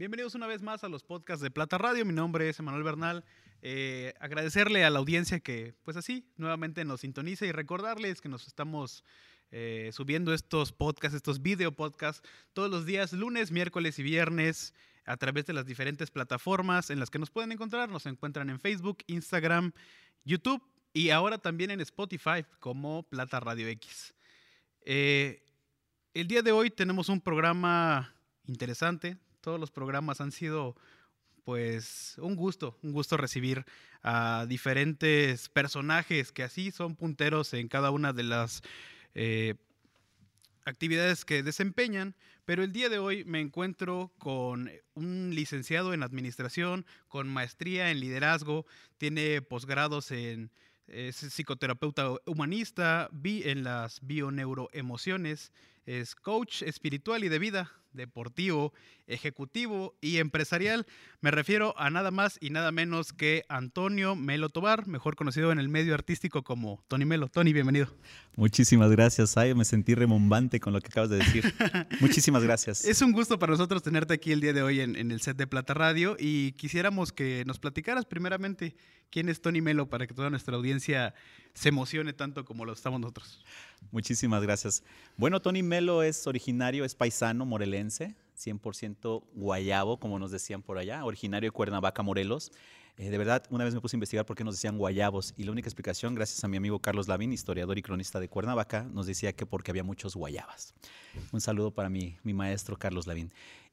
Bienvenidos una vez más a los podcasts de Plata Radio. Mi nombre es Emanuel Bernal. Eh, agradecerle a la audiencia que, pues así, nuevamente nos sintoniza y recordarles que nos estamos eh, subiendo estos podcasts, estos video podcasts, todos los días, lunes, miércoles y viernes, a través de las diferentes plataformas en las que nos pueden encontrar. Nos encuentran en Facebook, Instagram, YouTube y ahora también en Spotify como Plata Radio X. Eh, el día de hoy tenemos un programa interesante. Todos los programas han sido pues un gusto, un gusto recibir a diferentes personajes que así son punteros en cada una de las eh, actividades que desempeñan, pero el día de hoy me encuentro con un licenciado en administración, con maestría en liderazgo, tiene posgrados en psicoterapeuta humanista, vi en las bioneuroemociones, es coach espiritual y de vida, deportivo, ejecutivo y empresarial. Me refiero a nada más y nada menos que Antonio Melo Tobar, mejor conocido en el medio artístico como Tony Melo. Tony, bienvenido. Muchísimas gracias, Ay, Me sentí remombante con lo que acabas de decir. Muchísimas gracias. Es un gusto para nosotros tenerte aquí el día de hoy en, en el set de Plata Radio y quisiéramos que nos platicaras primeramente quién es Tony Melo para que toda nuestra audiencia se emocione tanto como lo estamos nosotros. Muchísimas gracias. Bueno, Tony Melo es originario, es paisano morelense, 100% guayabo, como nos decían por allá, originario de Cuernavaca, Morelos. Eh, de verdad, una vez me puse a investigar por qué nos decían guayabos y la única explicación, gracias a mi amigo Carlos Lavín, historiador y cronista de Cuernavaca, nos decía que porque había muchos guayabas. Un saludo para mi, mi maestro Carlos Lavín.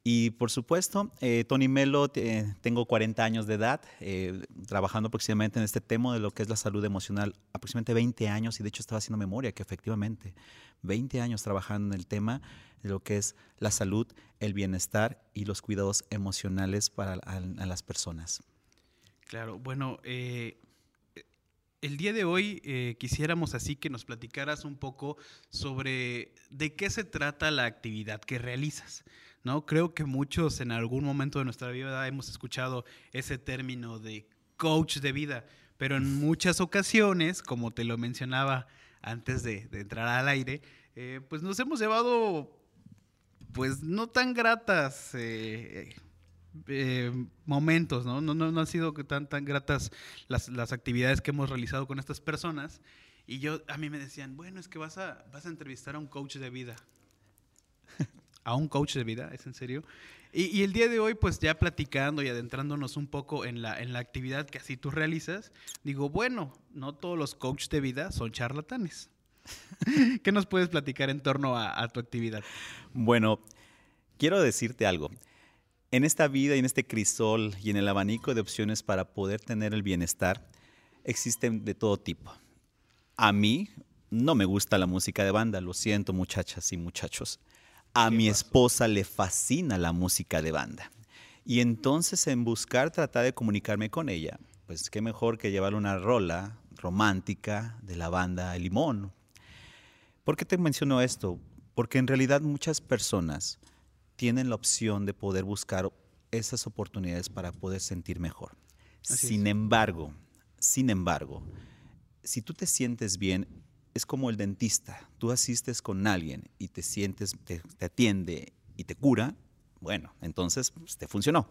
Y por supuesto, eh, Tony Melo, tengo 40 años de edad, eh, trabajando aproximadamente en este tema de lo que es la salud emocional, aproximadamente 20 años, y de hecho estaba haciendo memoria que efectivamente 20 años trabajando en el tema de lo que es la salud, el bienestar y los cuidados emocionales para las personas. Claro, bueno, eh, el día de hoy quisiéramos así que nos platicaras un poco sobre de qué se trata la actividad que realizas. ¿No? Creo que muchos en algún momento de nuestra vida hemos escuchado ese término de coach de vida, pero en muchas ocasiones, como te lo mencionaba antes de, entrar al aire, eh, pues nos hemos llevado, pues no tan gratas eh, eh, momentos, ¿no? ¿no? No, han sido tan, tan gratas las, las, actividades que hemos realizado con estas personas. Y yo, a mí me decían, bueno, es que vas a, vas a entrevistar a un coach de vida a un coach de vida, es en serio. Y, el día de hoy, pues ya platicando y adentrándonos un poco en la, en la actividad que así tú realizas, digo, bueno, no todos los coaches de vida son charlatanes. ¿Qué nos puedes platicar en torno a, a tu actividad? Bueno, quiero decirte algo. En esta vida y en este crisol y en el abanico de opciones para poder tener el bienestar, existen de todo tipo. A mí no me gusta la música de banda, lo siento muchachas y muchachos. A mi esposa le fascina la música de banda. Y entonces en buscar tratar de comunicarme con ella, pues qué mejor que llevarle una rola romántica de la banda El Limón. ¿Por qué te menciono esto? Porque en realidad muchas personas tienen la opción de poder buscar esas oportunidades para poder sentir mejor. sin embargo, sin embargo, si tú te sientes bien es como el dentista. Tú asistes con alguien y te sientes, te, atiende y te cura, bueno, entonces pues, te funcionó.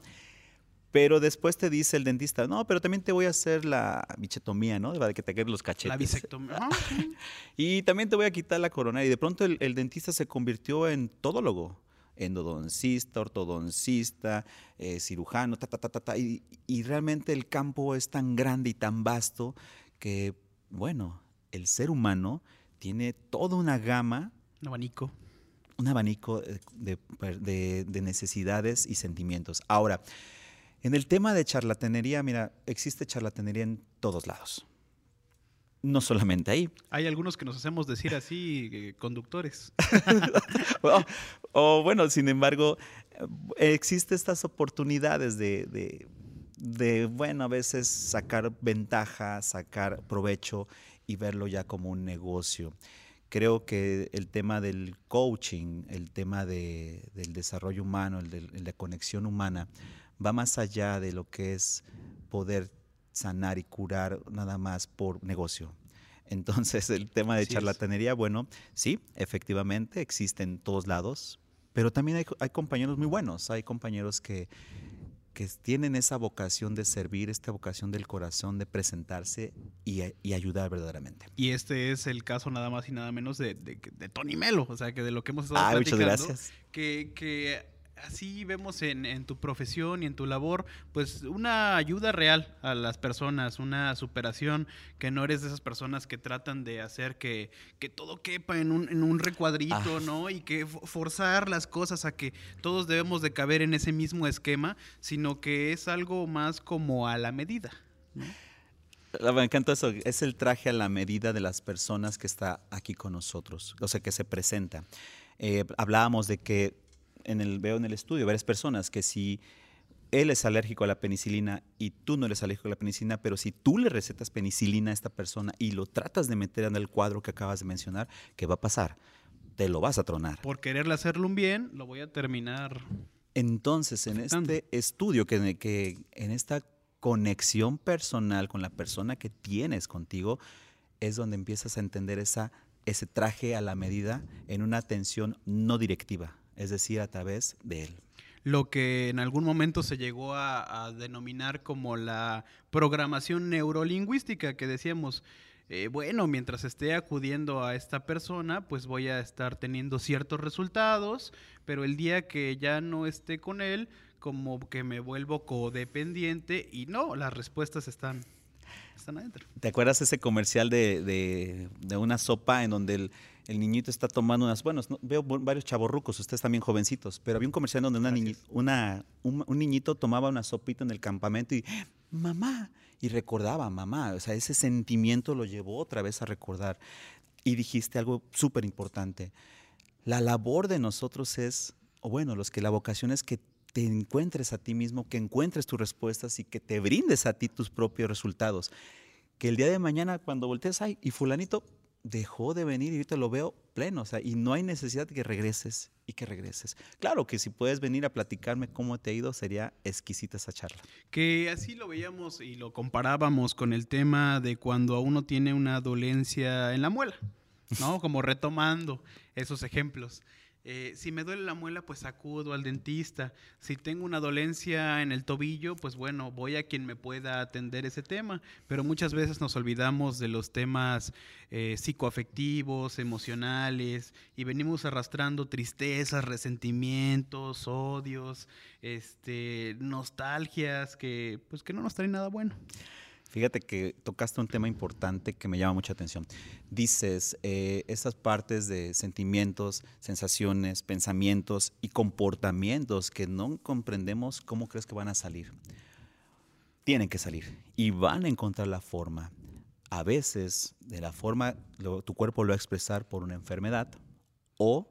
Pero después te dice el dentista, no, pero también te voy a hacer la bichetomía, ¿no? De que te queden los cachetes. La bisectomía. Ah, y también te voy a quitar la corona. Y de pronto el, dentista se convirtió en todólogo, endodoncista, ortodoncista, eh, cirujano, ta, ta, ta, ta, Y, y realmente el campo es tan grande y tan vasto que, bueno, el ser humano tiene toda una gama. Un abanico. Un abanico de, necesidades y sentimientos. Ahora, en el tema de charlatanería, mira, existe charlatanería en todos lados. No solamente ahí. Hay algunos que nos hacemos decir así, eh, conductores. o, bueno, sin embargo, existen estas oportunidades de, de, bueno, a veces sacar ventaja, sacar provecho y verlo ya como un negocio. Creo que el tema del coaching, el tema del desarrollo humano, el de la conexión humana, va más allá de lo que es poder sanar y curar nada más por negocio. Entonces, el tema de charlatanería, bueno, sí, efectivamente existe en todos lados, Pero también hay, compañeros muy buenos, hay compañeros que, que tienen esa vocación de servir, esta vocación del corazón de presentarse y, ayudar verdaderamente. Y este es el caso nada más y nada menos de, Tony Melo, o sea, que de lo que hemos estado ah, muchas gracias. Que, que así vemos en, tu profesión y en tu labor, pues una ayuda real a las personas, una superación, que no eres de esas personas que tratan de hacer que, todo quepa en un, en un recuadrito, ah. ¿no? Y que forzar las cosas a que todos debemos de caber en ese mismo esquema, sino que es algo más como a la medida. Me encanta eso, es el traje a la medida de las personas que está aquí con nosotros, o sea, que se presenta. Eh, hablábamos de que en el, veo en el estudio varias personas que si él es alérgico a la penicilina y tú no eres alérgico a la penicilina, pero si tú le recetas penicilina a esta persona y lo tratas de meter en el cuadro que acabas de mencionar, ¿qué va a pasar? Te lo vas a tronar. Por quererle hacerlo un bien, lo voy a terminar. Entonces, en este estudio, que, que en esta conexión personal con la persona que tienes contigo, es donde empiezas a entender esa, ese traje a la medida en una atención no directiva es decir, a través de él. Lo que en algún momento se llegó a, denominar como la programación neurolingüística, que decíamos, eh, bueno, mientras esté acudiendo a esta persona, pues voy a estar teniendo ciertos resultados, pero el día que ya no esté con él, como que me vuelvo codependiente y no, las respuestas están, están adentro. ¿Te acuerdas ese comercial de, de una sopa en donde el el niñito está tomando unas, bueno, veo varios chavorrucos, ustedes también jovencitos, pero había un comercial donde una, un, niñito tomaba una sopita en el campamento y, mamá, y recordaba, mamá, o sea, ese sentimiento lo llevó otra vez a recordar. Y dijiste algo súper importante. La labor de nosotros es, o bueno, los que la vocación es que te encuentres a ti mismo, que encuentres tus respuestas y que te brindes a ti tus propios resultados. Que el día de mañana cuando voltees, ay, y fulanito, dejó de venir y ahorita lo veo pleno, o sea, y no hay necesidad de que regreses y que regreses. Claro que si puedes venir a platicarme cómo te ha ido, sería exquisita esa charla. Que así lo veíamos y lo comparábamos con el tema de cuando uno tiene una dolencia en la muela, ¿no? Como retomando esos ejemplos. Eh, si me duele la muela, pues acudo al dentista. Si tengo una dolencia en el tobillo, pues bueno, voy a quien me pueda atender ese tema. Pero muchas veces nos olvidamos de los temas eh, psicoafectivos, emocionales, y venimos arrastrando tristezas, resentimientos, odios, este, nostalgias que, pues, que no nos traen nada bueno. Fíjate que tocaste un tema importante que me llama mucha atención. Dices, eh, estas partes de sentimientos, sensaciones, pensamientos y comportamientos que no comprendemos, ¿cómo crees que van a salir? Tienen que salir y van a encontrar la forma. A veces, de la forma, tu cuerpo lo va a expresar por una enfermedad o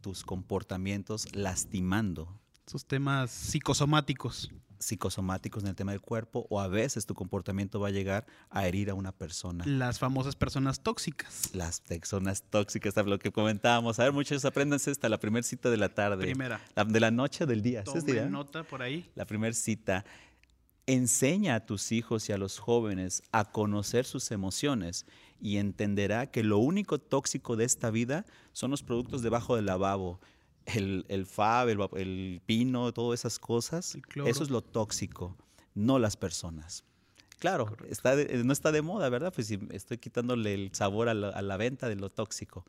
tus comportamientos lastimando. Esos temas psicosomáticos psicosomáticos en el tema del cuerpo o a veces tu comportamiento va a llegar a herir a una persona. Las famosas personas tóxicas. Las personas tóxicas, lo que comentábamos. A ver, muchachos, aprendan esta, la primera cita de la tarde. Primera. de la noche o del día. Tomen nota por ahí. La primera cita. Enseña a tus hijos y a los jóvenes a conocer sus emociones y entenderá que lo único tóxico de esta vida son los productos debajo del lavabo el, el fab, el, pino, todas esas cosas, eso es lo tóxico, no las personas. Claro, está no está de moda, ¿verdad? Pues si estoy quitándole el sabor a la, venta de lo tóxico.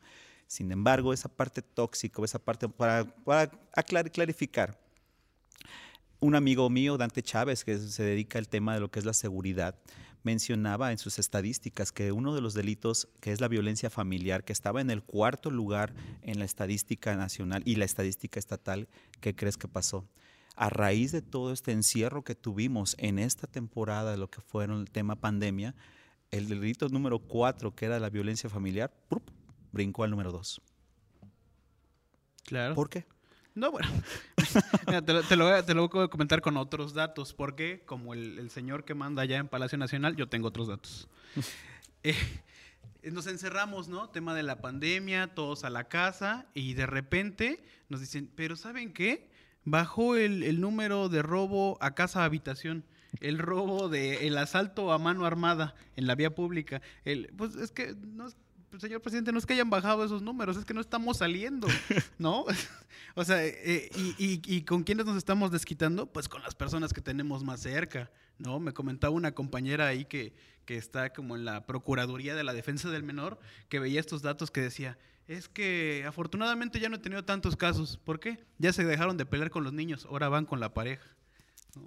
Sin embargo, esa parte tóxico, esa parte, para, para clarificar, un amigo mío, Dante Chávez, que se dedica al tema de lo que es la seguridad, mencionaba en sus estadísticas que uno de los delitos, que es la violencia familiar, que estaba en el cuarto lugar en la estadística nacional y la estadística estatal, ¿qué crees que pasó? A raíz de todo este encierro que tuvimos en esta temporada de lo que fueron el tema pandemia, el delito número cuatro, que era la violencia familiar, brincó al número dos. Claro. ¿Por qué? No, bueno, te, lo, te, voy a comentar con otros datos, porque como el, señor que manda allá en Palacio Nacional, yo tengo otros datos. Eh, nos encerramos, ¿no? Tema de la pandemia, todos a la casa, y de repente nos dicen, pero ¿saben qué? Bajó el, número de robo a casa habitación el robo de el asalto a mano armada en la vía pública. El, pues es que no, señor presidente, no es que hayan bajado esos números, es que no estamos saliendo, ¿no? o sea, eh, y, y, con quiénes nos estamos desquitando? Pues con las personas que tenemos más cerca, ¿no? Me comentaba una compañera ahí que, que está como en la Procuraduría de la Defensa del Menor, que veía estos datos que decía, es que afortunadamente ya no he tenido tantos casos. ¿Por qué? Ya se dejaron de pelear con los niños, ahora van con la pareja.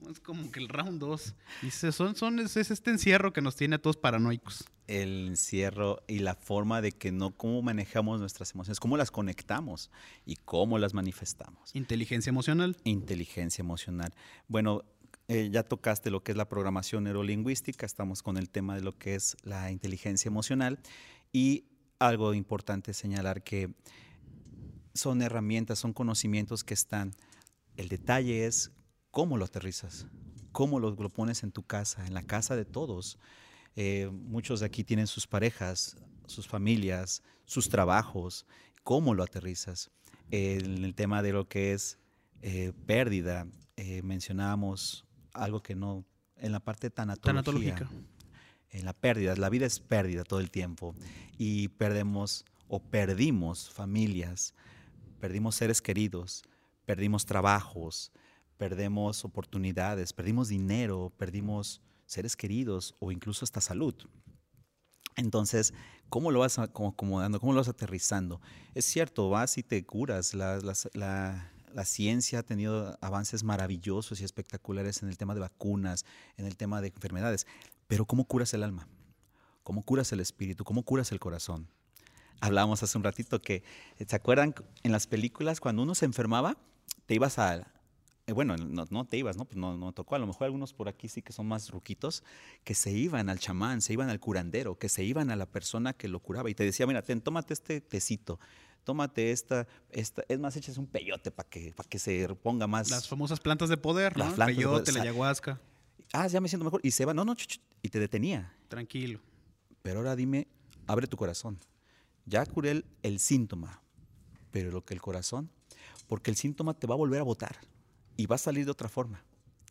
Es como que el round 2. Y son, son, es, este encierro que nos tiene a todos paranoicos. El encierro y la forma de que no, cómo manejamos nuestras emociones, cómo las conectamos y cómo las manifestamos. Inteligencia emocional. Inteligencia emocional. Bueno, eh, ya tocaste lo que es la programación neurolingüística, estamos con el tema de lo que es la inteligencia emocional y algo importante señalar que son herramientas, son conocimientos que están. El detalle es cómo lo aterrizas, cómo lo, pones en tu casa, en la casa de todos. Eh, muchos de aquí tienen sus parejas, sus familias, sus trabajos, cómo lo aterrizas. en el tema de lo que es eh, pérdida, eh, mencionábamos algo que no, en la parte tanatológica, en la pérdida, la vida es pérdida todo el tiempo. Y perdemos o perdimos familias, perdimos seres queridos, perdimos trabajos, perdemos oportunidades, perdimos dinero, perdimos seres queridos o incluso hasta salud. Entonces, ¿cómo lo vas acomodando? ¿Cómo lo vas aterrizando? Es cierto, vas y te curas. La, ciencia ha tenido avances maravillosos y espectaculares en el tema de vacunas, en el tema de enfermedades. Pero ¿cómo curas el alma? ¿Cómo curas el espíritu? ¿Cómo curas el corazón? Hablábamos hace un ratito que, ¿se acuerdan en las películas cuando uno se enfermaba? Te ibas a, bueno, no, te ibas, ¿no? Pues no, no tocó. A lo mejor algunos por aquí sí que son más ruquitos, que se iban al chamán, se iban al curandero, que se iban a la persona que lo curaba y te decía, mira, ten, tómate este tecito, tómate esta, esta es más, echas un peyote para que, para que se ponga más. Las famosas plantas de poder, ¿no? El peyote, la ayahuasca. Ah, ya me siento mejor. Y se va, no, no, y te detenía. Tranquilo. Pero ahora dime, abre tu corazón. Ya curé el, el síntoma, pero lo que el corazón, porque el síntoma te va a volver a botar y va a salir de otra forma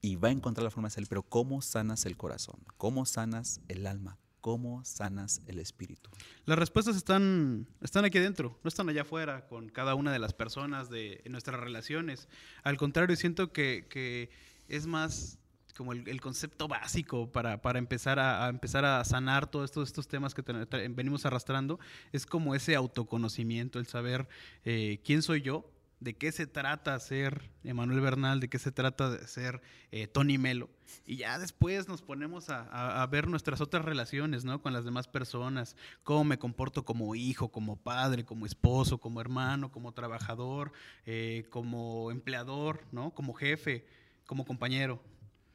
y va a encontrar la forma de salir. Pero ¿cómo sanas el corazón? ¿Cómo sanas el alma? ¿Cómo sanas el espíritu? Las respuestas están, están aquí dentro, no están allá afuera con cada una de las personas de nuestras relaciones. Al contrario, siento que, es más como el, concepto básico para, para empezar, a, empezar a sanar todos estos, estos temas que venimos arrastrando, es como ese autoconocimiento, el saber eh, quién soy yo, de qué se trata ser Emanuel Bernal, de qué se trata de ser eh, Tony Melo. Y ya después nos ponemos a, ver nuestras otras relaciones, ¿no? Con las demás personas, cómo me comporto como hijo, como padre, como esposo, como hermano, como trabajador, eh, como empleador, ¿no? Como jefe, como compañero.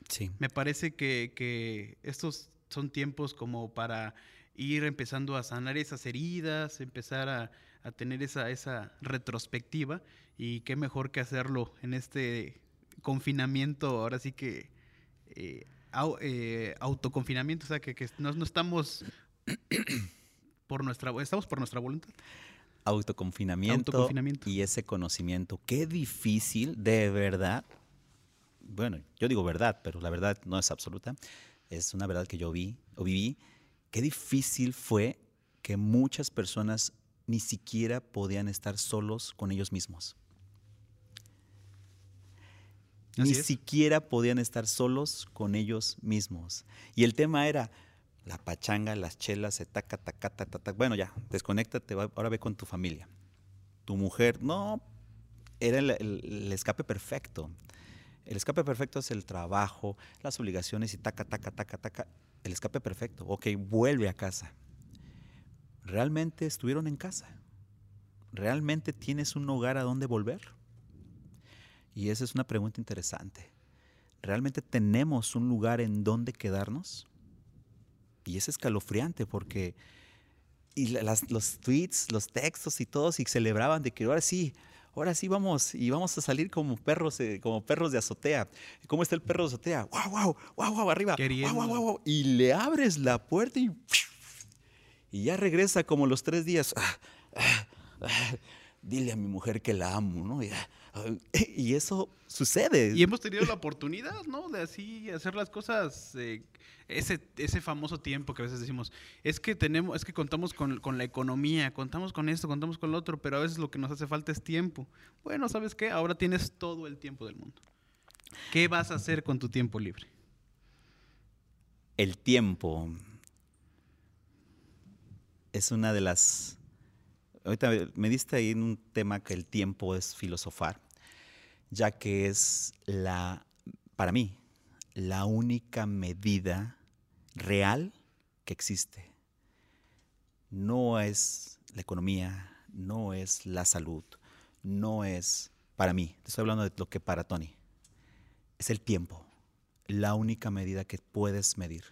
Sí. Me parece que, que estos son tiempos como para ir empezando a sanar esas heridas, empezar a, a tener esa, esa retrospectiva y qué mejor que hacerlo en este confinamiento, ahora sí que eh, eh, autoconfinamiento, o sea, que, no, estamos por nuestra, estamos por nuestra voluntad. Autoconfinamiento, autoconfinamiento y ese conocimiento. Qué difícil, de verdad. Bueno, yo digo verdad, pero la verdad no es absoluta. Es una verdad que yo vi o viví. Qué difícil fue que muchas personas ni siquiera podían estar solos con ellos mismos. ni siquiera podían estar solos con ellos mismos. Y el tema era la pachanga, las chelas, se taca, taca, taca, taca. Bueno, ya, desconéctate, ahora ve con tu familia. Tu mujer, no, era el, escape perfecto. El escape perfecto es el trabajo, las obligaciones y taca, taca, taca, taca. El escape perfecto. Ok, vuelve a casa. ¿Realmente estuvieron en casa? ¿Realmente tienes un hogar a donde volver? Y esa es una pregunta interesante. ¿Realmente tenemos un lugar en donde quedarnos? Y es escalofriante porque y los tweets, los textos y todos y celebraban de que ahora sí, ahora sí vamos y vamos a salir como perros, eh, como perros de azotea. ¿Cómo está el perro de azotea? ¡Wow, wow, wow, wow, arriba! Wow, wow, wow, y le abres la puerta y y ya regresa como los tres días. Ah, ah, ah, dile a mi mujer que la amo, ¿no? Y eso sucede. Y hemos tenido la oportunidad, ¿no? De así hacer las cosas, eh, ese, ese famoso tiempo que a veces decimos, es que tenemos, es que contamos con, con, la economía, contamos con esto, contamos con lo otro, pero a veces lo que nos hace falta es tiempo. Bueno, ¿sabes qué? Ahora tienes todo el tiempo del mundo. ¿Qué vas a hacer con tu tiempo libre? El tiempo es una de las... Ahorita me diste ahí en un tema que el tiempo es filosofar, ya que es la, para mí, la única medida real que existe. No es la economía, no es la salud, no es para mí, estoy hablando de lo que para Tony, es el tiempo, la única medida que puedes medir.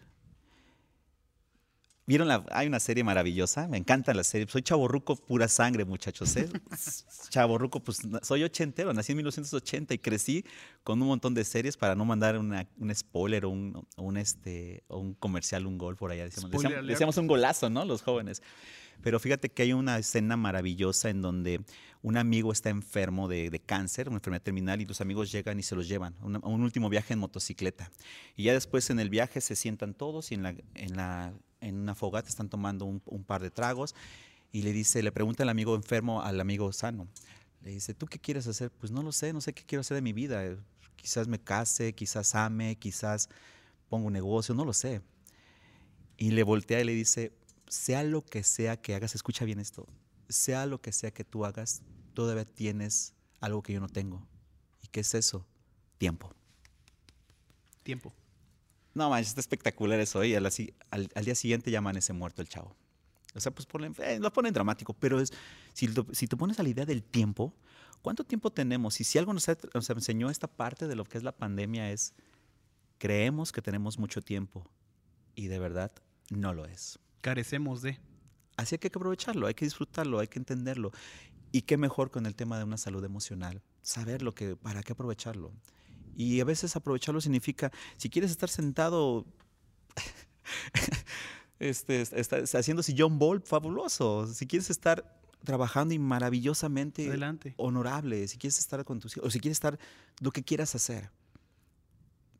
¿Vieron la, hay una serie maravillosa? Me encanta la serie. Soy chaborruco pura sangre, muchachos. ¿eh? chaborruco, pues soy ochentero, nací en 1980 y crecí con un montón de series para no mandar una, un spoiler o un, un, este, o un comercial, un gol por allá. Decíamos, decíamos, decíamos, un golazo, ¿no? Los jóvenes. Pero fíjate que hay una escena maravillosa en donde un amigo está enfermo de, de cáncer, una enfermedad terminal, y los amigos llegan y se los llevan a un, un, último viaje en motocicleta. Y ya después en el viaje se sientan todos y en la, en la en una fogata, están tomando un, par de tragos y le dice, le pregunta el amigo enfermo al amigo sano. Le dice, ¿tú qué quieres hacer? Pues no lo sé, no sé qué quiero hacer de mi vida. Quizás me case, quizás ame, quizás ponga un negocio, no lo sé. Y le voltea y le dice, sea lo que sea que hagas, escucha bien esto, sea lo que sea que tú hagas, todavía tienes algo que yo no tengo. ¿Y qué es eso? Tiempo. Tiempo. No, man, está espectacular eso. Y al, al, al, día siguiente ya amanece muerto el chavo. O sea, pues ponen, eh, lo ponen dramático, pero es, si, lo, si te pones a la idea del tiempo, ¿cuánto tiempo tenemos? Y si algo nos, ha, nos enseñó esta parte de lo que es la pandemia es, creemos que tenemos mucho tiempo y de verdad no lo es. Carecemos de. Así que hay que aprovecharlo, hay que disfrutarlo, hay que entenderlo. Y qué mejor con el tema de una salud emocional, saber lo que, para qué aprovecharlo. Y a veces aprovecharlo significa, si quieres estar sentado este, está, está haciendo sillón ball, fabuloso. Si quieres estar trabajando y maravillosamente Adelante. honorable, si quieres estar con tus hijos, o si quieres estar lo que quieras hacer,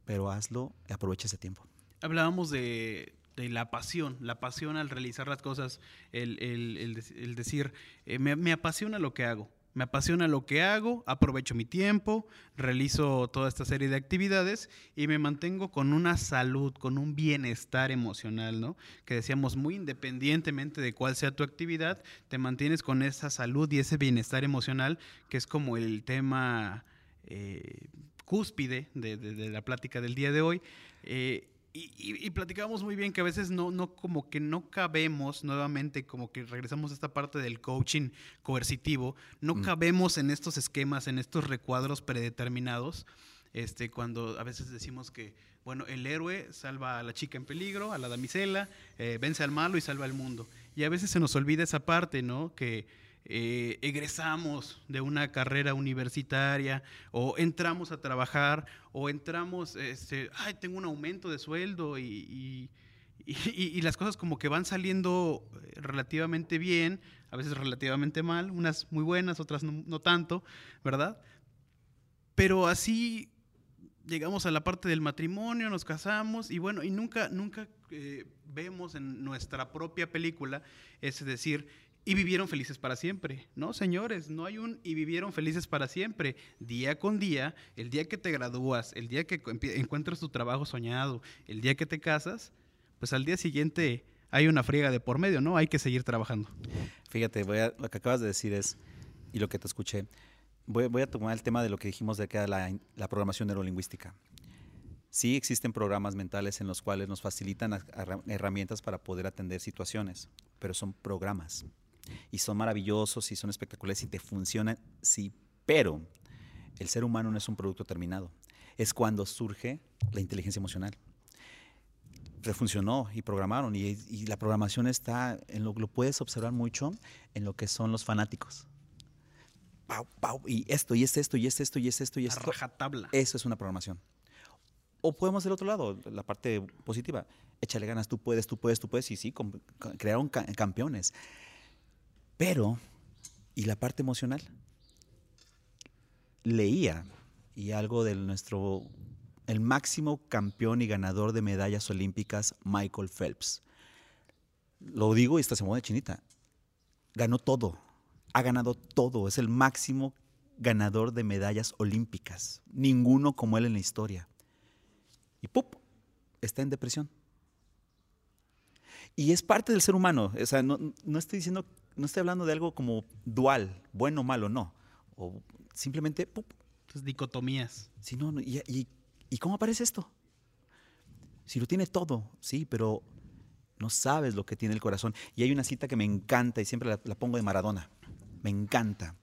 pero hazlo y aprovecha ese tiempo. Hablábamos de, de, la pasión, la pasión al realizar las cosas, el, el, el, el decir, eh, me, me apasiona lo que hago. Me apasiona lo que hago, aprovecho mi tiempo, realizo toda esta serie de actividades y me mantengo con una salud, con un bienestar emocional, ¿no? Que decíamos, muy independientemente de cuál sea tu actividad, te mantienes con esa salud y ese bienestar emocional, que es como el tema eh, cúspide de, la plática del día de hoy. Eh, y, y, y, platicábamos muy bien que a veces no, no, como que no cabemos nuevamente, como que regresamos a esta parte del coaching coercitivo, no mm. cabemos en estos esquemas, en estos recuadros predeterminados, este, cuando a veces decimos que, bueno, el héroe salva a la chica en peligro, a la damisela, eh, vence al malo y salva al mundo. Y a veces se nos olvida esa parte, ¿no? Que, eh, egresamos de una carrera universitaria o entramos a trabajar o entramos, este, ay, tengo un aumento de sueldo y, y, las cosas como que van saliendo relativamente bien, a veces relativamente mal, unas muy buenas, otras no, no tanto, ¿verdad? Pero así llegamos a la parte del matrimonio, nos casamos y bueno, y nunca, nunca eh, vemos en nuestra propia película, es decir, y vivieron felices para siempre. No, señores, no hay un y vivieron felices para siempre. Día con día, el día que te gradúas, el día que encuentras tu trabajo soñado, el día que te casas, pues al día siguiente hay una friega de por medio, ¿no? Hay que seguir trabajando. Fíjate, voy a, lo que acabas de decir es, y lo que te escuché, voy, a tomar el tema de lo que dijimos de que la, la programación neurolingüística. Sí existen programas mentales en los cuales nos facilitan herramientas para poder atender situaciones, pero son programas y son maravillosos y son espectaculares y te funcionan, sí, pero el ser humano no es un producto terminado. Es cuando surge la inteligencia emocional. Refuncionó y programaron y, y la programación está, en lo, lo puedes observar mucho en lo que son los fanáticos. Pau, pau, y esto, y es esto, y es esto, y es esto, y esto. La rajatabla. Eso es una programación. O podemos del otro lado, la parte positiva. Échale ganas, tú puedes, tú puedes, tú puedes. Y sí, crearon campeones. Pero, ¿y la parte emocional? leía y algo de nuestro, el máximo campeón y ganador de medallas olímpicas, Michael Phelps. Lo digo y esta se mueve chinita. Ganó todo, ha ganado todo, es el máximo ganador de medallas olímpicas. Ninguno como él en la historia. Y ¡pup! Está en depresión. Y es parte del ser humano. O sea, no, no estoy diciendo, no estoy hablando de algo como dual, bueno o malo, no. O simplemente ¡pup! Entonces, dicotomías. Sí, no, no, y, y- ¿y cómo aparece esto? Si lo tiene todo, sí, pero no sabes lo que tiene el corazón. Y hay una cita que me encanta y siempre la, la pongo de Maradona. Me encanta.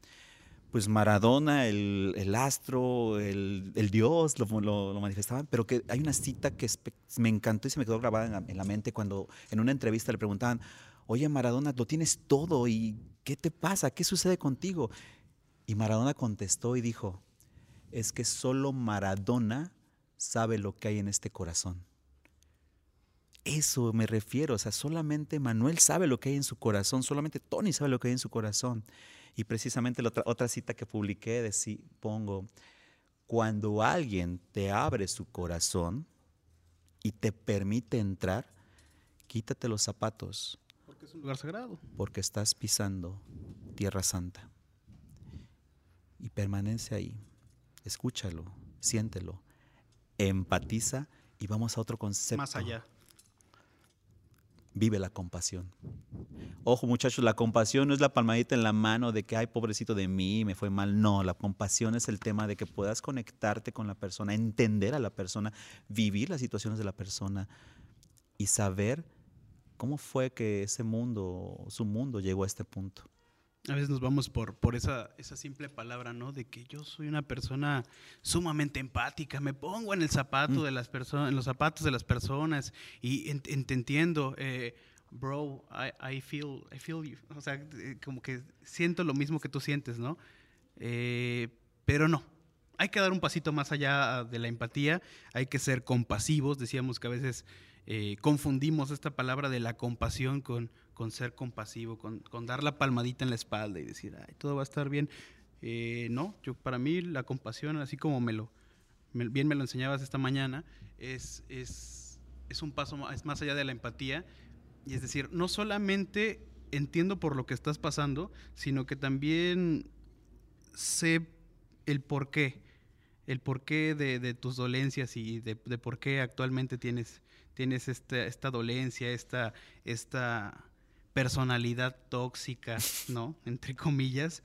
Pues Maradona, el, el astro, el, el dios, lo, lo- lo manifestaban, pero que hay una cita que me encantó y se me quedó grabada en la, en la mente cuando en una entrevista le preguntaban, oye Maradona, lo tienes todo y ¿qué te pasa? ¿Qué sucede contigo? Y Maradona contestó y dijo, es que solo Maradona sabe lo que hay en este corazón. Eso me refiero, o sea, solamente Manuel sabe lo que hay en su corazón, solamente Tony sabe lo que hay en su corazón. Y precisamente la otra, otra cita que publiqué, deci- pongo, cuando alguien te abre su corazón y te permite entrar, quítate los zapatos Porque es un lugar sagrado. porque estás pisando tierra santa. Y permanece ahí. Escúchalo, siéntelo, empatiza y vamos a otro concepto. Más allá. Vive la compasión. Ojo muchachos, la compasión no es la palmadita en la mano de que, ay, pobrecito de mí, me fue mal. No, la compasión es el tema de que puedas conectarte con la persona, entender a la persona, vivir las situaciones de la persona y saber cómo fue que ese mundo, su mundo llegó a este punto. A veces nos vamos por, por esa, esa simple palabra, ¿no? De que yo soy una persona sumamente empática, me pongo en el zapato Mm. de las personas, en los zapatos de las personas y en- en- te entiendo, eh, bro, I, I feel, I feel you. O sea, eh, como que siento lo mismo que tú sientes, ¿no? Eh, pero no. Hay que dar un pasito más allá de la empatía, hay que ser compasivos. Decíamos que a veces eh, confundimos esta palabra de la compasión con, con ser compasivo, con, con dar la palmadita en la espalda y decir, ay, todo va a estar bien. Eh, no, yo, para mí la compasión, así como me lo, bien me lo enseñabas esta mañana, es, es, es un paso más, más allá de la empatía. Y es decir, no solamente entiendo por lo que estás pasando, sino que también sé el porqué, el porqué de, de tus dolencias y de por qué actualmente tienes, tienes esta, esta dolencia, esta, esta personalidad tóxica, ¿no? Entre comillas.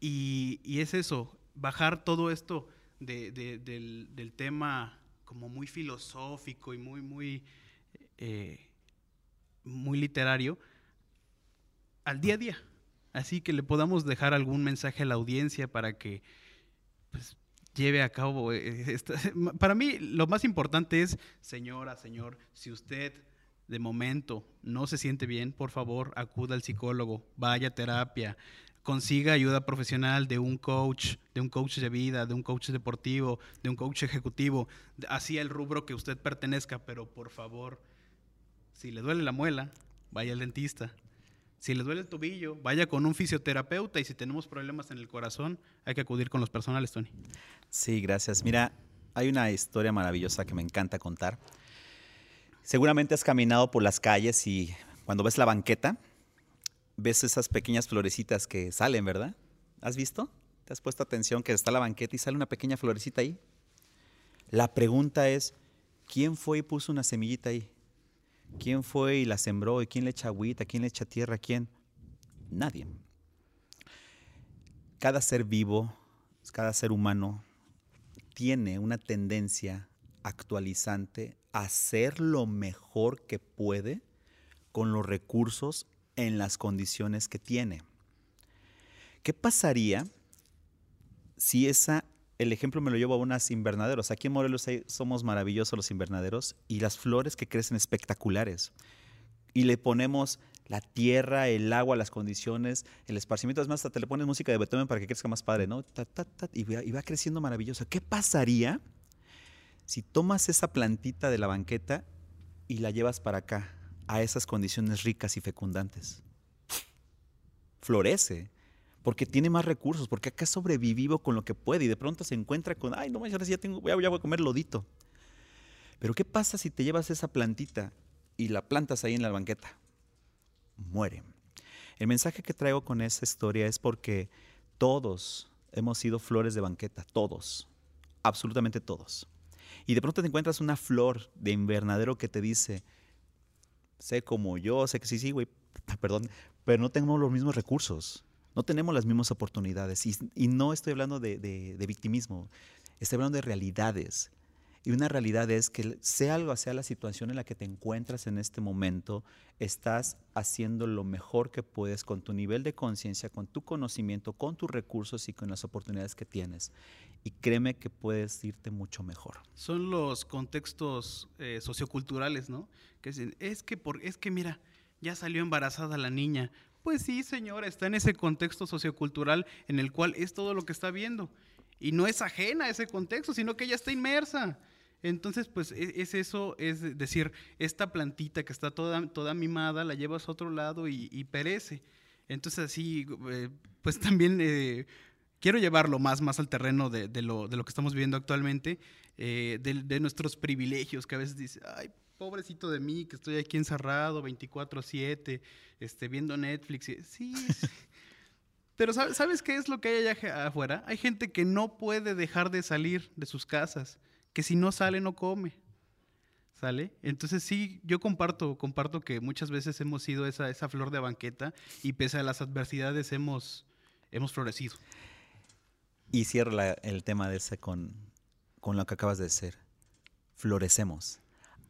Y, y es eso, bajar todo esto de- de- del, del tema como muy filosófico y muy, muy, eh, muy literario al día a día. Así que le podamos dejar algún mensaje a la audiencia para que pues, lleve a cabo. eh, esta- Para mí lo más importante es, señora, señor, si usted de momento no se siente bien, por favor, acuda al psicólogo, vaya a terapia, consiga ayuda profesional de un coach, de un coach de vida, de un coach deportivo, de un coach ejecutivo, así el rubro que usted pertenezca, pero por favor, si le duele la muela, vaya al dentista. Si le duele el tobillo, vaya con un fisioterapeuta y si tenemos problemas en el corazón, hay que acudir con los personales, Tony. Sí, gracias. Mira, hay una historia maravillosa que me encanta contar. Seguramente has caminado por las calles y cuando ves la banqueta, ves esas pequeñas florecitas que salen, ¿verdad? ¿Has visto? ¿Te has puesto atención que está la banqueta y sale una pequeña florecita ahí? La pregunta es, ¿quién fue y puso una semillita ahí? ¿Quién fue y la sembró? ¿Y quién le echa agüita? ¿Quién le echa tierra? ¿Quién? Nadie. Cada ser vivo, cada ser humano tiene una tendencia actualizante a hacer lo mejor que puede con los recursos en las condiciones que tiene. ¿Qué pasaría si esa, el ejemplo me lo llevo a unas invernaderos? Aquí en Morelos somos maravillosos los invernaderos y las flores que crecen espectaculares. Y le ponemos la tierra, el agua, las condiciones, el esparcimiento. Es más, hasta te le pones música de Beethoven para que crezca más padre, ¿no? Y, va, y va creciendo maravilloso. ¿Qué pasaría si tomas esa plantita de la banqueta y la llevas para acá, a esas condiciones ricas y fecundantes? Florece. Porque tiene más recursos, porque acá sobrevivió con lo que puede y de pronto se encuentra con, ay, no manches, ya tengo, ya voy a comer lodito. Pero ¿qué pasa si te llevas esa plantita y la plantas ahí en la banqueta? Muere. El mensaje que traigo con esa historia es porque todos hemos sido flores de banqueta, todos, absolutamente todos. Y de pronto te encuentras una flor de invernadero que te dice, sé como yo, sé que sí, sí, güey, perdón, pero no tengo los mismos recursos no tenemos las mismas oportunidades. Y, no estoy hablando de, victimismo, estoy hablando de realidades. Y una realidad es que sea algo, sea la situación en la que te encuentras en este momento, estás haciendo lo mejor que puedes con tu nivel de conciencia, con tu conocimiento, con tus recursos y con las oportunidades que tienes. Y créeme que puedes irte mucho mejor. Son los contextos eh, socioculturales, ¿no? Que por, es que mira, ya salió embarazada la niña, pues sí, señora, está en ese contexto sociocultural en el cual es todo lo que está viendo. Y no es ajena a ese contexto, sino que ella está inmersa. Entonces, pues e, es, eso, es decir, esta plantita que está toda, toda mimada, la llevas a otro lado y, perece. Entonces, así, eh, pues también eh, quiero llevarlo más, más al terreno de, lo, de, lo, que estamos viviendo actualmente, eh, de, de, nuestros privilegios, que a veces dice, ay, pobrecito de mí, que estoy aquí encerrado 24/7, este, viendo Netflix. Sí, Pero ¿sabes qué es lo que hay allá afuera? Hay gente que no puede dejar de salir de sus casas, que si no sale no come. ¿Sale? Entonces sí, yo comparto, comparto que muchas veces hemos sido esa, esa flor de banqueta y pese a las adversidades hemos, hemos florecido. Y cierro el tema de ese con, con lo que acabas de decir. Florecemos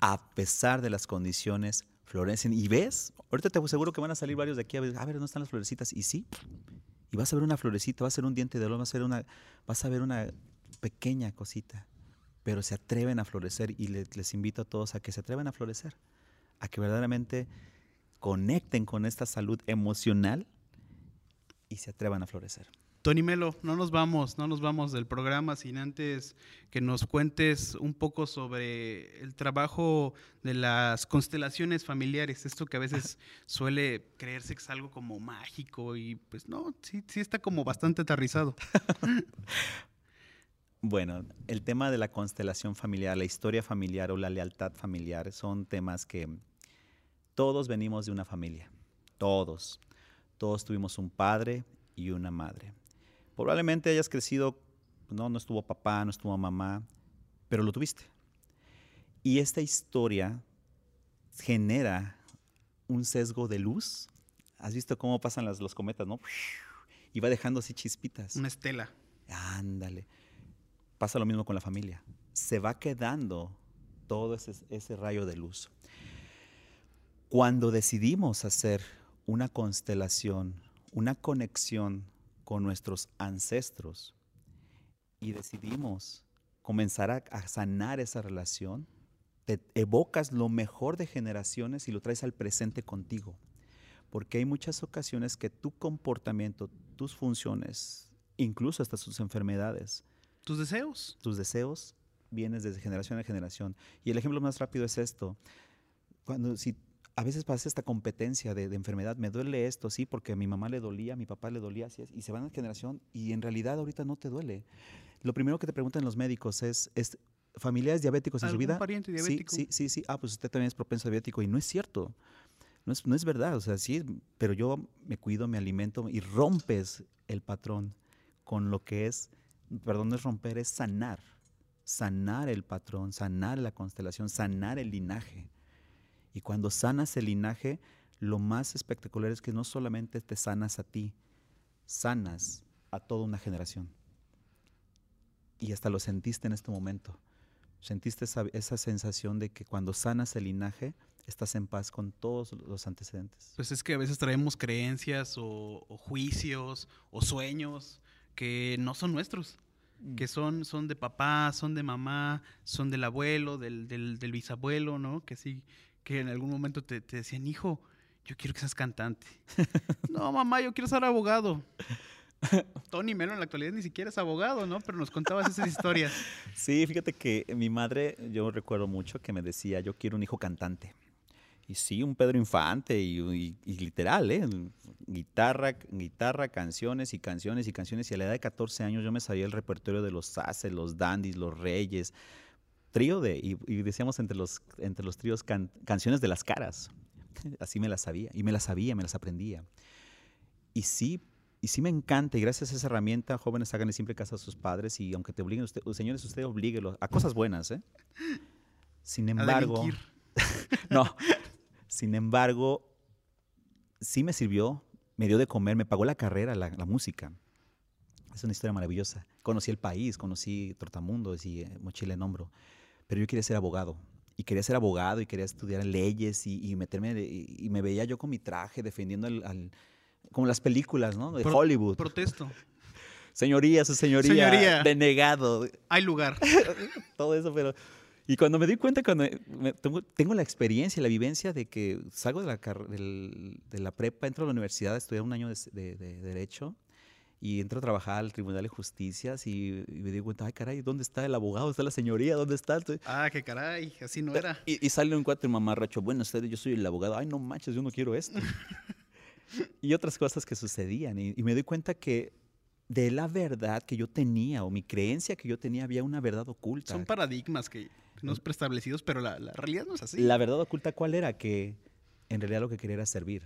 a pesar de las condiciones, florecen. Y ves, ahorita te aseguro que van a salir varios de aquí a ver, a ver, ¿dónde están las florecitas? Y sí, y vas a ver una florecita, vas a ver un diente de oro, vas a ver una, vas a ver una pequeña cosita, pero se atreven a florecer y les invito a todos a que se atrevan a florecer, a que verdaderamente conecten con esta salud emocional y se atrevan a florecer. Tony Melo, no nos vamos, no nos vamos del programa sin antes que nos cuentes un poco sobre el trabajo de las constelaciones familiares, esto que a veces suele creerse que es algo como mágico y pues no, sí, sí está como bastante aterrizado. bueno, el tema de la constelación familiar, la historia familiar o la lealtad familiar son temas que todos venimos de una familia, todos. Todos tuvimos un padre y una madre Probablemente hayas crecido, no, no estuvo papá, no estuvo mamá, pero lo tuviste. Y esta historia genera un sesgo de luz. ¿Has visto cómo pasan las, los cometas, no? Y va dejando así chispitas. Una estela. Ándale. Pasa lo mismo con la familia. Se va quedando todo ese, ese rayo de luz. Cuando decidimos hacer una constelación, una conexión con nuestros ancestros y decidimos comenzar a, sanar esa relación, te evocas lo mejor de generaciones y lo traes al presente contigo. Porque hay muchas ocasiones que tu comportamiento, tus funciones, incluso hasta sus enfermedades, tus deseos, tus deseos, vienes desde generación a generación. Y el ejemplo más rápido es esto. Cuando si a veces pasa esta competencia de, enfermedad, me duele esto, sí, porque a mi mamá le dolía, a mi papá le dolía, así es, y se van a generación y en realidad ahorita no te duele. Lo primero que te preguntan los médicos es, ¿es familiares diabéticos en su vida? pariente diabético? Sí, sí, sí, sí, ah, pues usted también es propenso a diabético y no es cierto. No es, no es verdad, o sea, sí, pero yo me cuido, me alimento y rompes el patrón con lo que es, perdón, no es romper, es sanar, sanar el patrón, sanar la constelación, sanar el linaje. Y cuando sanas el linaje, lo más espectacular es que no solamente te sanas a ti, sanas a toda una generación. Y hasta lo sentiste en este momento. Sentiste esa, sensación de que cuando sanas el linaje, estás en paz con todos los antecedentes. Pues es que a veces traemos creencias o, juicios o sueños que no son nuestros, mm. que son, son de papá, son de mamá, son del abuelo, del, del, del bisabuelo, ¿no? Que sí, que en algún momento te, decían, hijo, yo quiero que seas cantante. no, mamá, yo quiero ser abogado. Tony Melo en la actualidad ni siquiera es abogado, ¿no? Pero nos contabas esas historias. Sí, fíjate que mi madre, yo recuerdo mucho que me decía, yo quiero un hijo cantante. Y sí, un Pedro Infante y, y literal, ¿eh? Guitarra, guitarra, canciones y canciones y canciones. Y a la edad de 14 años yo me sabía el repertorio de los Saces, los Dandies, los Reyes, trío de, y, decíamos entre los, entre los tríos canciones de las caras. Así me las sabía, y me las sabía, me las aprendía. Y sí, y sí me encanta, y gracias a esa herramienta, jóvenes, háganle siempre caso a sus padres, y aunque te obliguen, usted, señores, usted oblíguelo a cosas buenas, ¿eh? Sin embargo, no, sin embargo, sí me sirvió, me dio de comer, me pagó la carrera, la, música. Es una historia maravillosa. Conocí el país, conocí Tortamundos y eh, Mochila en Hombro pero yo quería ser abogado. Y quería ser abogado y quería estudiar leyes y, meterme, y, me veía yo con mi traje defendiendo al, como las películas, ¿no? De Hollywood. Protesto. Señoría, su señoría, señoría. denegado. Hay lugar. Todo eso, pero... Y cuando me di cuenta, cuando tengo, la experiencia, la vivencia de que salgo de la, de la prepa, entro a la universidad a estudiar un año de, de Derecho y entro a trabajar al Tribunal de Justicias y, me di cuenta, ay, caray, ¿dónde está el abogado? ¿Dónde está la señoría? ¿Dónde está? Ah, qué caray, así no era. Y, sale un cuatro mamarracho, bueno, usted, yo soy el abogado, ay, no manches, yo no quiero esto. y otras cosas que sucedían. Y, me doy cuenta que de la verdad que yo tenía o mi creencia que yo tenía había una verdad oculta. Son paradigmas que no preestablecidos, pero la, la realidad no es así. La verdad oculta, ¿cuál era? Que en realidad lo que quería era servir,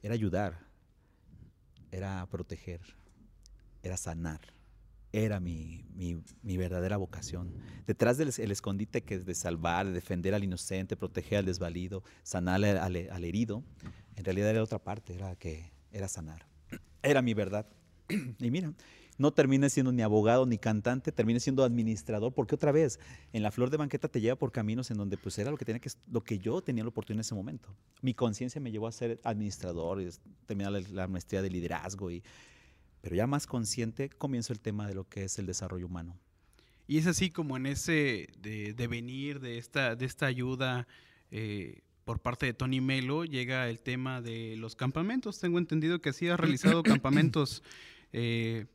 era ayudar, era proteger era sanar. Era mi, verdadera vocación. Detrás del escondite que es de salvar, de defender al inocente, proteger al desvalido, sanar al, herido, en realidad era otra parte, era que era sanar. Era mi verdad. Y mira, no terminé siendo ni abogado ni cantante, terminé siendo administrador, porque otra vez, en la flor de banqueta te lleva por caminos en donde pues era lo que, tenía que, lo que yo tenía la oportunidad en ese momento. Mi conciencia me llevó a ser administrador, y terminar la, la maestría de liderazgo y pero ya más consciente comienzo el tema de lo que es el desarrollo humano. Y es así como en ese devenir de, de, esta, de esta ayuda eh, por parte de Tony Melo llega el tema de los campamentos. Tengo entendido que sí has realizado campamentos eh,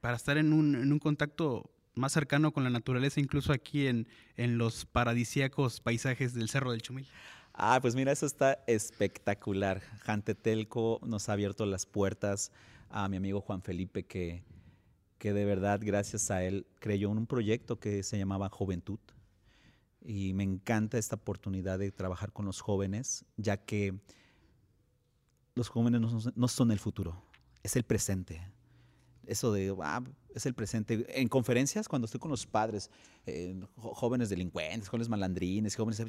para estar en un, en un, contacto más cercano con la naturaleza, incluso aquí en, en los paradisíacos paisajes del Cerro del Chumil. Ah, pues mira, eso está espectacular. Jantetelco nos ha abierto las puertas a mi amigo Juan Felipe que, que de verdad gracias a él creyó en un proyecto que se llamaba Juventud. Y me encanta esta oportunidad de trabajar con los jóvenes, ya que los jóvenes no son, el futuro, es el presente. Eso de, ah, es el presente. En conferencias, cuando estoy con los padres, eh, jóvenes delincuentes, jóvenes malandrines, jóvenes...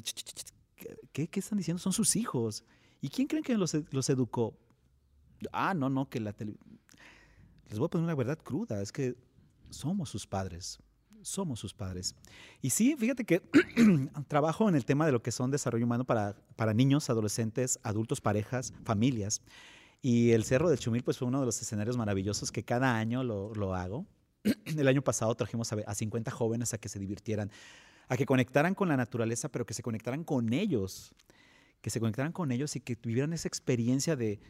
¿Qué, ¿Qué, están diciendo? Son sus hijos. ¿Y quién creen que los, los educó? ah, no, no, que la televisión... Les voy a poner una verdad cruda, es que somos sus padres, somos sus padres. Y sí, fíjate que trabajo en el tema de lo que son desarrollo humano para, para niños, adolescentes, adultos, parejas, familias. Y el Cerro del Chumil pues fue uno de los escenarios maravillosos que cada año lo, lo hago. El año pasado trajimos a, a 50 jóvenes a que se divirtieran, a que conectaran con la naturaleza, pero que se conectaran con ellos, que se conectaran con ellos y que tuvieran esa experiencia de,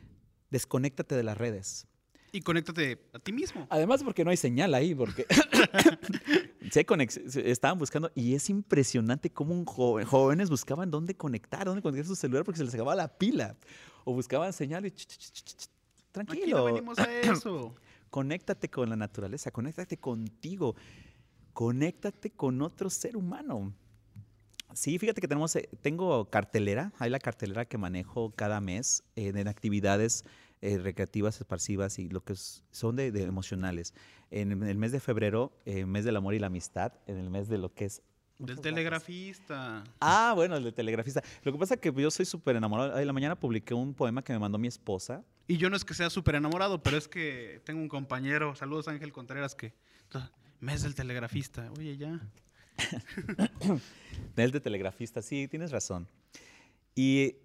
desconéctate de las redes. Y conéctate a ti mismo. Además, porque no hay señal ahí, porque se estaban buscando y es impresionante cómo un joven, jóvenes buscaban dónde conectar, dónde conectar su celular porque se les acababa la pila. O buscaban señal y tranquilo. Aquí no venimos a eso. conéctate con la naturaleza, conéctate contigo, conéctate con otro ser humano. Sí, fíjate que tenemos, eh, tengo cartelera, hay la cartelera que manejo cada mes eh, en actividades eh, recreativas, esparsivas y lo que son de, emocionales. En el mes de febrero, mes del amor y la amistad, en el mes de lo que es... Del telegrafista. Ah, bueno, el del telegrafista. Lo que pasa es que yo soy súper enamorado. En la mañana publiqué un poema que me mandó mi esposa. Y yo no es que sea súper enamorado, pero es que tengo un compañero, saludos Ángel Contreras, que... Mes del telegrafista. Oye, ya. Del de telegrafista, sí, tienes razón. Y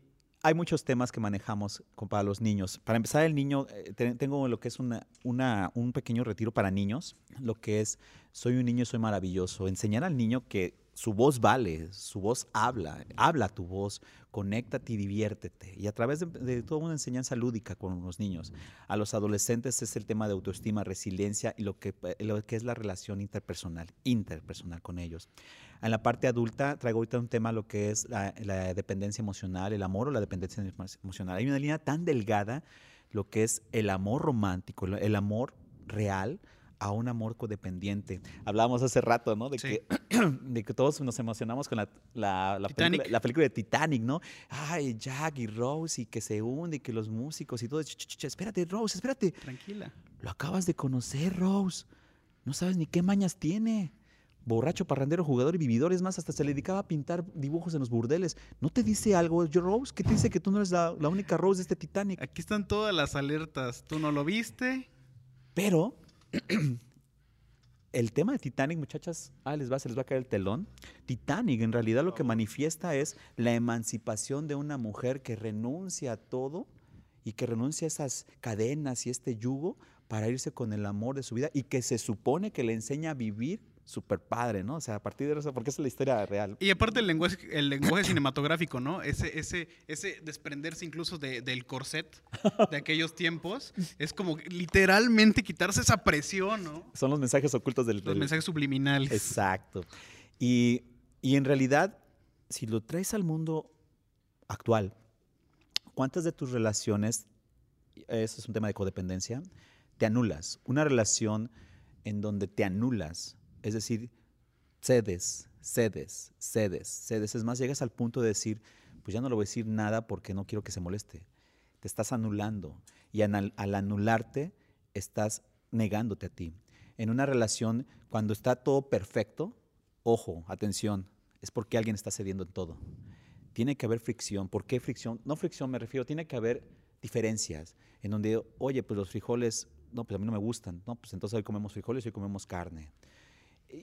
hay muchos temas que manejamos para los niños. Para empezar, el niño, eh, tengo lo que es una, un pequeño retiro para niños, lo que es, soy un niño, soy maravilloso. Enseñar al niño que su voz vale, su voz habla, habla tu voz, conéctate y diviértete. Y a través de, toda una enseñanza lúdica con los niños. A los adolescentes es el tema de autoestima, resiliencia y lo que, lo que es la relación interpersonal, interpersonal con ellos. En la parte adulta traigo ahorita un tema, lo que es la, dependencia emocional, el amor o la dependencia emocional. Hay una línea tan delgada, lo que es el amor romántico, el amor real a un amor codependiente. Hablábamos hace rato, ¿no? De, que, de que todos nos emocionamos con la, la, película, la, película, de Titanic, ¿no? Ay, Jack y Rose y que se hunde y que los músicos y todo. espérate, Rose, espérate. Tranquila. Lo acabas de conocer, Rose. No sabes ni qué mañas tiene borracho, parrandero, jugador y vividor. Es más, hasta se le dedicaba a pintar dibujos en los burdeles. ¿No te dice algo, Rose? ¿Qué te dice que tú no eres la, única Rose de este Titanic? Aquí están todas las alertas. ¿Tú no lo viste? Pero el tema de Titanic, muchachas, ah, se les va a caer el telón. Titanic en realidad lo que manifiesta es la emancipación de una mujer que renuncia a todo y que renuncia a esas cadenas y este yugo para irse con el amor de su vida y que se supone que le enseña a vivir súper padre, ¿no? O sea, a partir de eso, porque es la historia real. Y aparte el lenguaje, el lenguaje cinematográfico, ¿no? Ese, ese, ese desprenderse incluso del corset de aquellos tiempos, es como literalmente quitarse esa presión, ¿no? Son los mensajes ocultos del... Los mensajes subliminales. Exacto. Y, y en realidad, si lo traes al mundo actual, ¿cuántas de tus relaciones, eso es un tema de codependencia, te anulas? Una relación en donde te anulas es decir, cedes, cedes, cedes, cedes. Es más, llegas al punto de decir, pues ya no le voy a decir nada porque no quiero que se moleste. Te estás anulando. Y al, anularte, estás negándote a ti. En una relación, cuando está todo perfecto, ojo, atención, es porque alguien está cediendo en todo. Tiene que haber fricción. ¿Por qué fricción? No fricción me refiero, tiene que haber diferencias. En donde, oye, pues los frijoles, no, pues a mí no me gustan. No, pues entonces hoy comemos frijoles y hoy comemos carne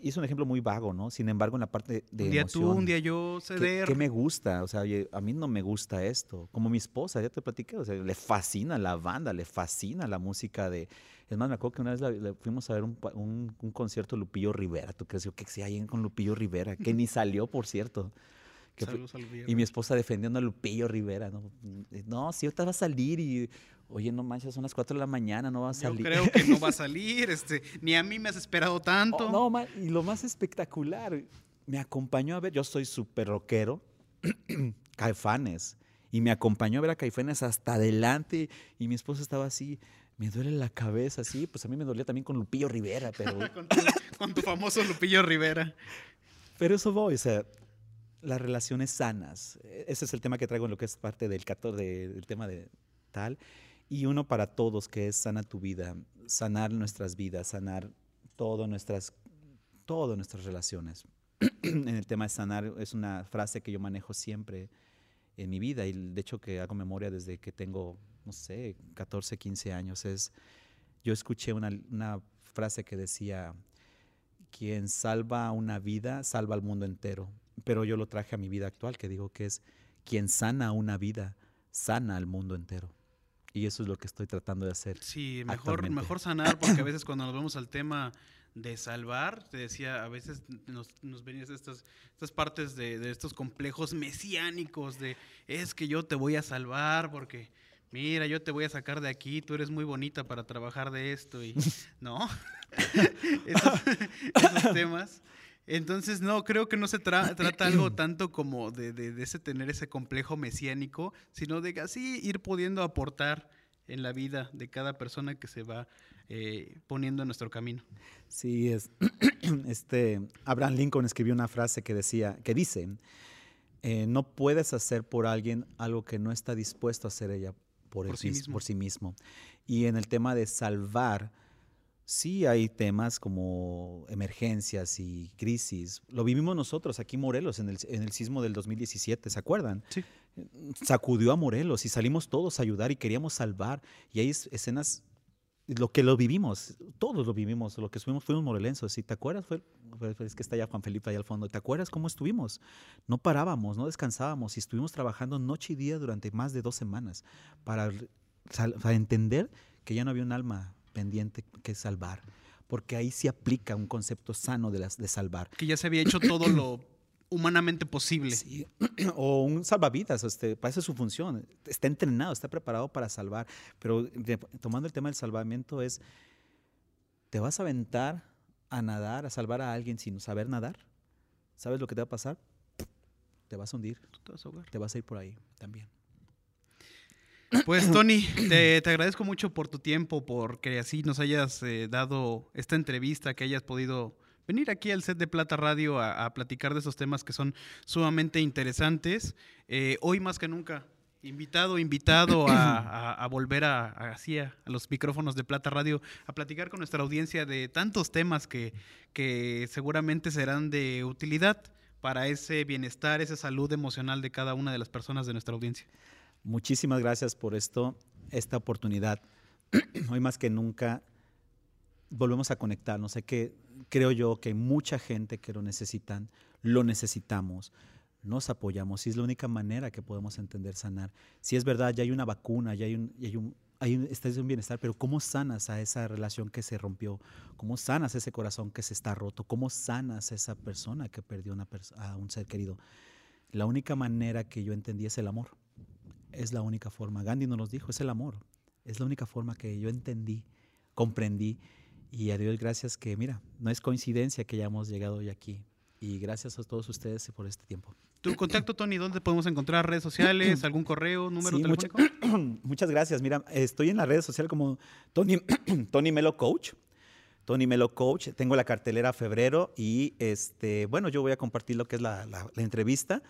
y es un ejemplo muy vago, ¿no? Sin embargo, en la parte de un día tú, un día yo, ceder. ¿Qué, me gusta? O sea, a mí no me gusta esto. Como mi esposa, ya te platiqué, o sea, le fascina la banda, le fascina la música de... Es más, me acuerdo que una vez fuimos a ver un, un, concierto de Lupillo Rivera. ¿Tú crees que se hay con Lupillo Rivera? Que ni salió, por cierto. y mi esposa defendiendo a Lupillo Rivera. No, no si ahorita va a salir y oye, no manches, son las 4 de la mañana, no va a salir. Yo creo que no va a salir, este, ni a mí me has esperado tanto. Oh, no, y lo más espectacular, me acompañó a ver, yo soy súper rockero, Caifanes, y me acompañó a ver a Caifanes hasta adelante, y mi esposa estaba así, me duele la cabeza, sí, pues a mí me dolía también con Lupillo Rivera, pero... con, tu, famoso Lupillo Rivera. Pero eso voy, o sea, las relaciones sanas. E, ese es el tema que traigo en lo que es parte del, del tema de tal y uno para todos que es sana tu vida, sanar nuestras vidas, sanar todo nuestras, todo nuestras relaciones. en el tema de sanar es una frase que yo manejo siempre en mi vida y de hecho que hago memoria desde que tengo, no sé, 14, 15 años. Es, yo escuché una, una frase que decía, quien salva una vida, salva al mundo entero. Pero yo lo traje a mi vida actual, que digo que es, quien sana una vida, sana al mundo entero. Y eso es lo que estoy tratando de hacer. Sí, mejor, mejor sanar, porque a veces cuando nos vemos al tema de salvar, te decía, a veces nos, nos venían estas, estas partes de, de, estos complejos mesiánicos de es que yo te voy a salvar porque mira, yo te voy a sacar de aquí, tú eres muy bonita para trabajar de esto y no, esos, esos temas. Entonces, no, creo que no se trata algo tanto como de, de, ese tener ese complejo mesiánico, sino de así ir pudiendo aportar en la vida de cada persona que se va eh, poniendo en nuestro camino. Sí, es este Abraham Lincoln escribió una frase que decía, que dice, eh, no puedes hacer por alguien algo que no está dispuesto a hacer ella por, por sí mismo. Y en el tema de salvar, Sí, hay temas como emergencias y crisis. Lo vivimos nosotros aquí en Morelos en el, en el sismo del 2017, ¿se acuerdan? Sí. Sacudió a Morelos y salimos todos a ayudar y queríamos salvar. Y hay escenas, lo que lo vivimos, todos lo vivimos, lo que fuimos fuimos morelenses. ¿Y te acuerdas? Fue, es que está ya Juan Felipe ahí al fondo. ¿Te acuerdas cómo estuvimos? No parábamos, no descansábamos y estuvimos trabajando noche y día durante más de dos semanas para, para entender que ya no había un alma pendiente que salvar, porque ahí se aplica un concepto sano de, las, de salvar. Que ya se había hecho todo lo humanamente posible. Sí. O un salvavidas, este, para eso es su función. Está entrenado, está preparado para salvar. Pero de- tomando el tema del salvamiento es, ¿te vas a aventar a nadar, a salvar a alguien sin saber nadar? ¿Sabes lo que te va a pasar? Te vas a hundir, te vas a ahogar. te vas a ir por ahí también. Pues Tony, te, te agradezco mucho por tu tiempo, porque así nos hayas eh, dado esta entrevista, que hayas podido venir aquí al set de Plata Radio a, a platicar de esos temas que son sumamente interesantes. Eh, hoy más que nunca, invitado, invitado a, a- a volver a, a- así a, a los micrófonos de Plata Radio a platicar con nuestra audiencia de tantos temas que, que seguramente serán de utilidad para ese bienestar, esa salud emocional de cada una de las personas de nuestra audiencia. Muchísimas gracias por esto, esta oportunidad. Hoy más que nunca volvemos a conectarnos. Sé que creo yo que hay mucha gente que lo necesitan, lo necesitamos, nos apoyamos y es la única manera que podemos entender sanar. Si es verdad, ya hay una vacuna, ya hay un, ya hay un, hay un, estás en bienestar, pero ¿cómo sanas a esa relación que se rompió? ¿Cómo sanas ese corazón que se está roto? ¿Cómo sanas a esa persona que perdió a un ser querido? La única manera que yo entendí es el amor. Es la única forma. Gandhi nos los dijo, es el amor. Es la única forma que yo entendí, comprendí y a Dios gracias que, mira, no es coincidencia que hayamos llegado hoy aquí. Y gracias a todos ustedes por este tiempo. Tu contacto, Tony, ¿dónde podemos encontrar redes sociales, algún correo, número Sí, mucha- telefónico? Muchas gracias. Mira, estoy en las redes sociales como Tony, Tony Melo Coach. Tony Melo Coach. Tengo la cartelera febrero y este, bueno, yo voy a compartir lo que es la, la- la entrevista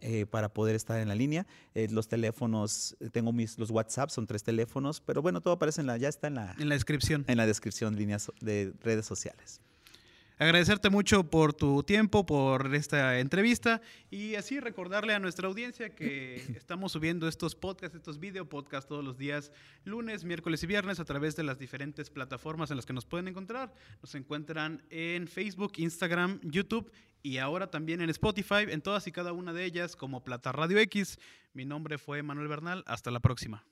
eh, para poder estar en la línea. Eh, los teléfonos, eh, tengo mis, los WhatsApp, son tres teléfonos, pero bueno, todo aparece en la, ya está en la, En la descripción. en la descripción líneas de redes sociales. Agradecerte mucho por tu tiempo, por esta entrevista y así recordarle a nuestra audiencia que estamos subiendo estos podcasts, estos video podcasts todos los días, lunes, miércoles y viernes a través de las diferentes plataformas en las que nos pueden encontrar. Nos encuentran en Facebook, Instagram, YouTube y ahora también en Spotify, en todas y cada una de ellas como Plata Radio X. Mi nombre fue Manuel Bernal. Hasta la próxima.